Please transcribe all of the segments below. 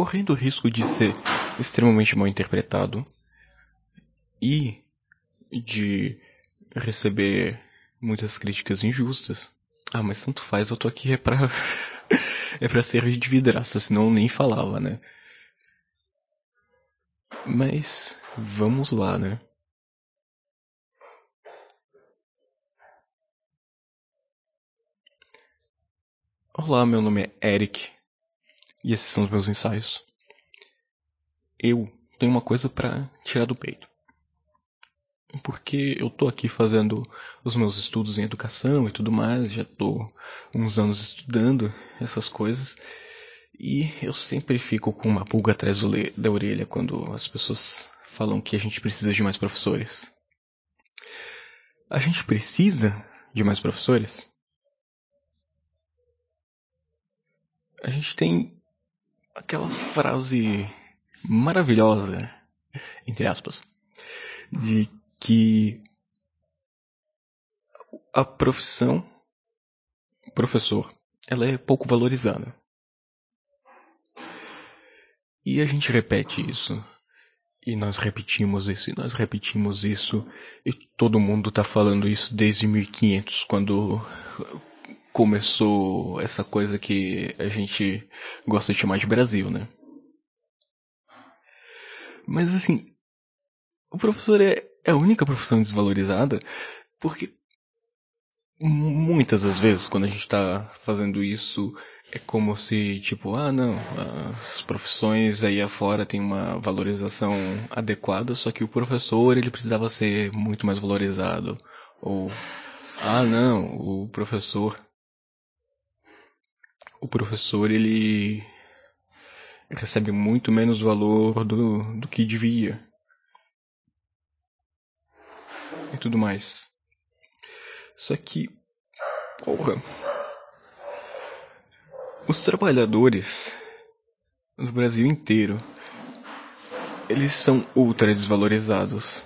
correndo o risco de ser extremamente mal interpretado e de receber muitas críticas injustas. Ah, mas tanto faz, eu tô aqui é pra. é pra ser de vidraça, senão eu nem falava, né? Mas vamos lá, né? Olá, meu nome é Eric e esses são os meus ensaios. Eu tenho uma coisa para tirar do peito. Porque eu tô aqui fazendo os meus estudos em educação e tudo mais, já tô uns anos estudando essas coisas. E eu sempre fico com uma pulga atrás da orelha quando as pessoas falam que a gente precisa de mais professores. A gente precisa de mais professores? a gente tem aquela frase maravilhosa, entre aspas, de que a profissão professor, ela é pouco valorizada. E a gente repete isso. E nós repetimos isso, e nós repetimos isso, e todo mundo está falando isso desde 1500, quando começou essa coisa que a gente gosta de chamar de Brasil, né? Mas assim, o professor é, é a única profissão desvalorizada porque muitas das vezes quando a gente está fazendo isso é como se tipo ah não as profissões aí afora têm uma valorização adequada só que o professor ele precisava ser muito mais valorizado ou ah não o professor o professor ele recebe muito menos valor do, do que devia. E tudo mais. Só que, porra, os trabalhadores no Brasil inteiro, eles são ultra desvalorizados.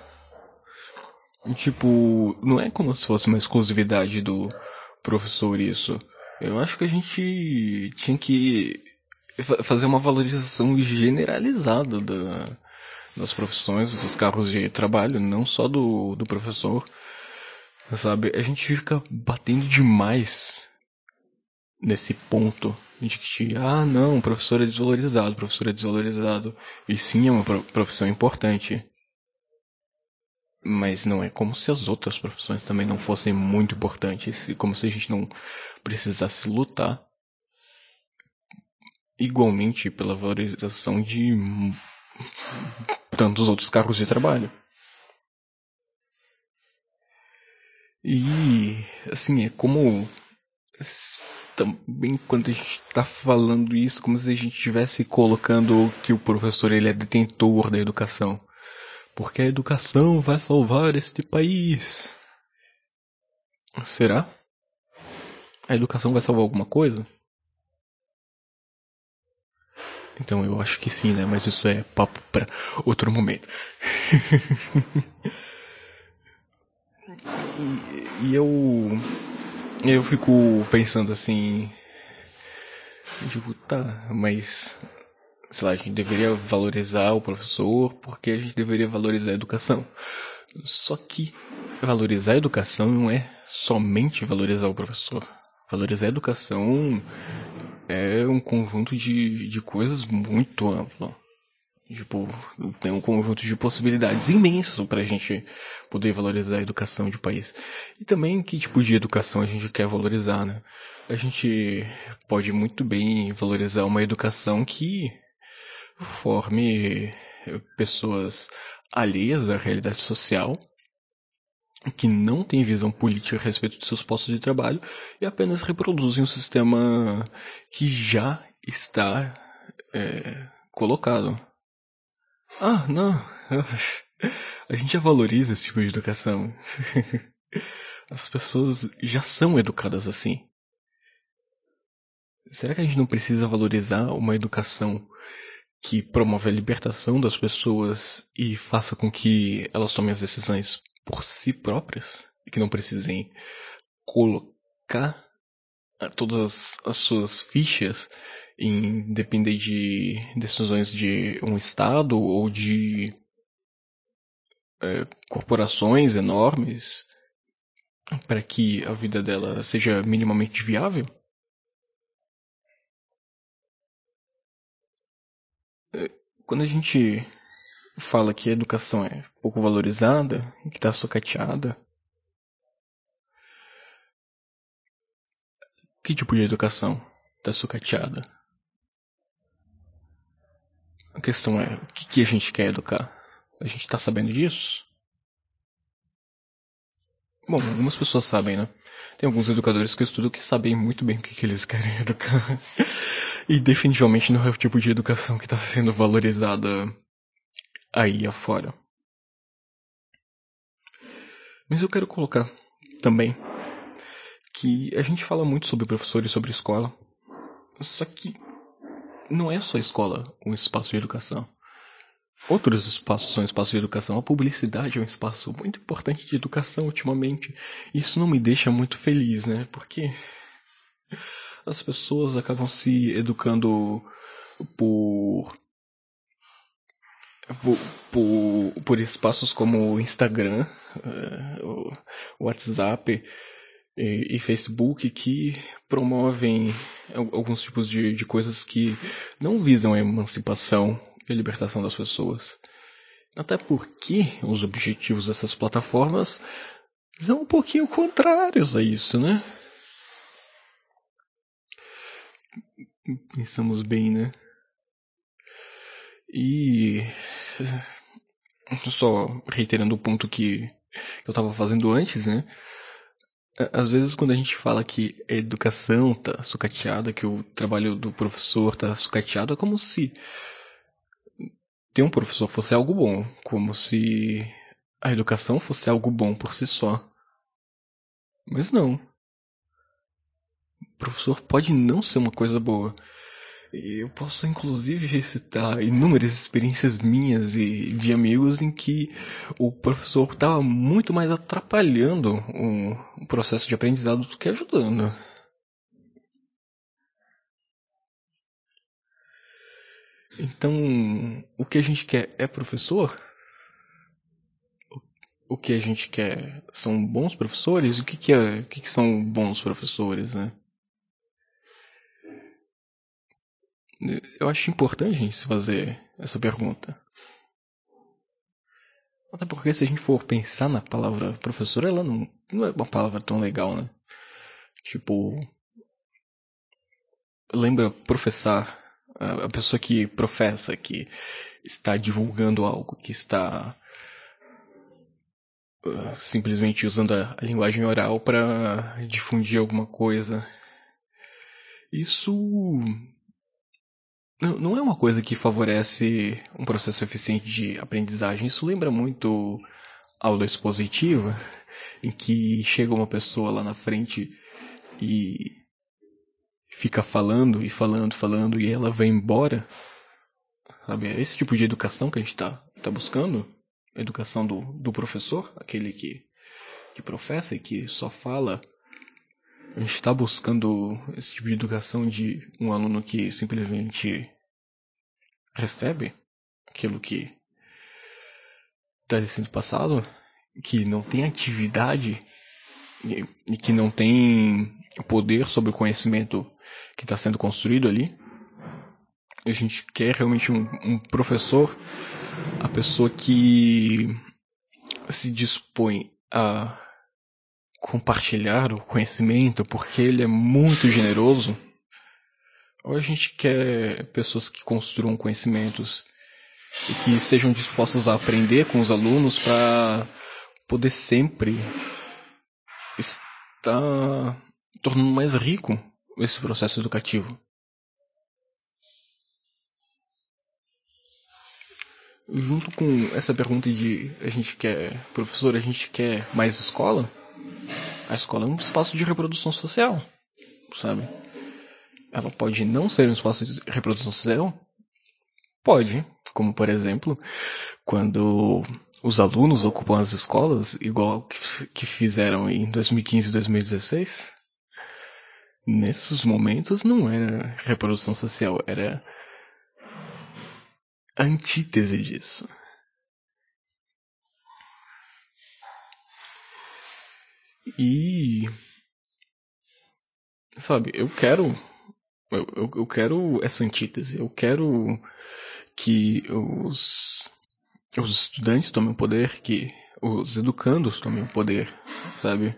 Tipo, não é como se fosse uma exclusividade do professor isso. Eu acho que a gente tinha que fazer uma valorização generalizada da, das profissões, dos carros de trabalho, não só do, do professor. Sabe? A gente fica batendo demais nesse ponto de que, ah, não, o professor é desvalorizado, o professor é desvalorizado. E sim, é uma profissão importante. Mas não é como se as outras profissões também não fossem muito importantes e como se a gente não precisasse lutar igualmente pela valorização de tantos outros cargos de trabalho. E assim, é como também quando a gente está falando isso, como se a gente estivesse colocando que o professor ele é detentor da educação porque a educação vai salvar este país. Será? A educação vai salvar alguma coisa? Então eu acho que sim, né? Mas isso é papo para outro momento. e, e eu eu fico pensando assim, tipo, tá, mas sei lá, a gente deveria valorizar o professor porque a gente deveria valorizar a educação. Só que valorizar a educação não é somente valorizar o professor. Valorizar a educação é um conjunto de, de coisas muito amplo. Tipo, tem um conjunto de possibilidades imenso para a gente poder valorizar a educação de país. E também que tipo de educação a gente quer valorizar, né? A gente pode muito bem valorizar uma educação que forme pessoas alheias à realidade social, que não têm visão política a respeito de seus postos de trabalho e apenas reproduzem um sistema que já está é, colocado. Ah, não. A gente já valoriza esse tipo de educação. As pessoas já são educadas assim. Será que a gente não precisa valorizar uma educação que promove a libertação das pessoas e faça com que elas tomem as decisões por si próprias e que não precisem colocar todas as suas fichas em depender de decisões de um Estado ou de é, corporações enormes para que a vida dela seja minimamente viável? Quando a gente fala que a educação é pouco valorizada, que está socateada, que tipo de educação está sucateada? A questão é, o que, que a gente quer educar? A gente está sabendo disso? Bom, algumas pessoas sabem, né? Tem alguns educadores que eu estudo que sabem muito bem o que, que eles querem educar. E definitivamente não é o tipo de educação que está sendo valorizada aí afora. Mas eu quero colocar também que a gente fala muito sobre professores, sobre escola, só que não é só a escola um espaço de educação. Outros espaços são espaços de educação. A publicidade é um espaço muito importante de educação ultimamente. Isso não me deixa muito feliz, né? Porque as pessoas acabam se educando por por, por, espaços como o Instagram, eh, o WhatsApp e, e, Facebook que promovem alguns tipos de, de coisas que não visam a emancipação e a libertação das pessoas. Até porque os objetivos dessas plataformas são um pouquinho contrários a isso, né? Pensamos bem, né? E só reiterando o ponto que eu estava fazendo antes, né? Às vezes quando a gente fala que a educação tá sucateada, que o trabalho do professor tá sucateado, é como se ter um professor fosse algo bom, como se a educação fosse algo bom por si só. Mas não. Professor pode não ser uma coisa boa. Eu posso inclusive citar inúmeras experiências minhas e de amigos em que o professor estava muito mais atrapalhando o processo de aprendizado do que ajudando. Então, o que a gente quer é professor? O que a gente quer são bons professores? O que, que, é, o que, que são bons professores, né? Eu acho importante a gente fazer essa pergunta. Até porque se a gente for pensar na palavra professor, ela não, não é uma palavra tão legal, né? Tipo. Lembra professar. A pessoa que professa, que está divulgando algo, que está uh, simplesmente usando a linguagem oral para difundir alguma coisa. Isso não, é uma coisa que favorece um processo eficiente de aprendizagem. Isso lembra muito aula expositiva, em que chega uma pessoa lá na frente e fica falando e falando, falando e ela vai embora. Sabe? É esse tipo de educação que a gente está tá buscando. A educação do, do professor, aquele que, que professa e que só fala a gente está buscando esse tipo de educação de um aluno que simplesmente recebe aquilo que está sendo passado, que não tem atividade e, e que não tem poder sobre o conhecimento que está sendo construído ali. A gente quer realmente um, um professor, a pessoa que se dispõe a compartilhar o conhecimento porque ele é muito generoso, ou a gente quer pessoas que construam conhecimentos e que sejam dispostas a aprender com os alunos para poder sempre estar tornando mais rico esse processo educativo. Junto com essa pergunta de a gente quer professor, a gente quer mais escola, a escola é um espaço de reprodução social, sabe? Ela pode não ser um espaço de reprodução social? Pode, como por exemplo, quando os alunos ocupam as escolas, igual que, que fizeram em 2015 e 2016, nesses momentos não era reprodução social, era antítese disso. E sabe, eu quero eu, eu, eu quero essa antítese, eu quero que os os estudantes tomem o poder, que os educandos tomem o poder, sabe?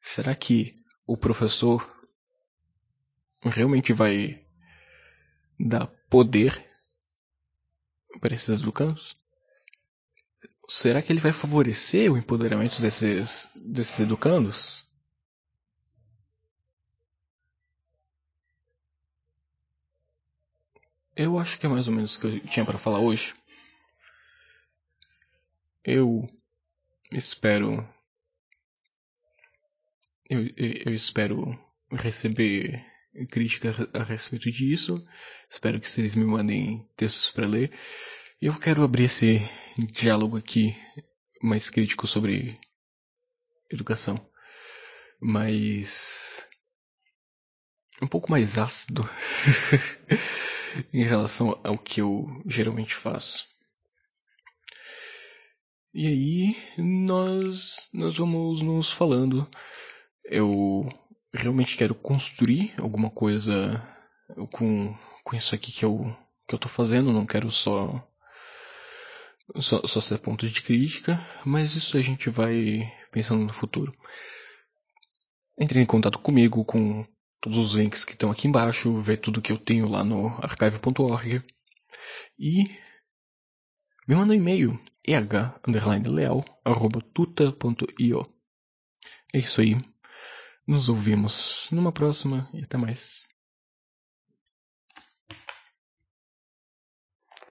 Será que o professor realmente vai dar poder para esses educandos? Será que ele vai favorecer o empoderamento desses, desses educandos? Eu acho que é mais ou menos o que eu tinha para falar hoje. Eu espero. Eu, eu espero receber crítica a respeito disso. Espero que vocês me mandem textos para ler. E eu quero abrir esse diálogo aqui mais crítico sobre educação. Mas. um pouco mais ácido em relação ao que eu geralmente faço. E aí nós nós vamos nos falando. Eu realmente quero construir alguma coisa com, com isso aqui que eu, que eu tô fazendo, não quero só, só, só ser ponto de crítica, mas isso a gente vai pensando no futuro. Entre em contato comigo com todos os links que estão aqui embaixo, ver tudo que eu tenho lá no archive.org e me manda um e-mail eh_leal@tuta.io. É isso aí. Nos ouvimos numa próxima e até mais.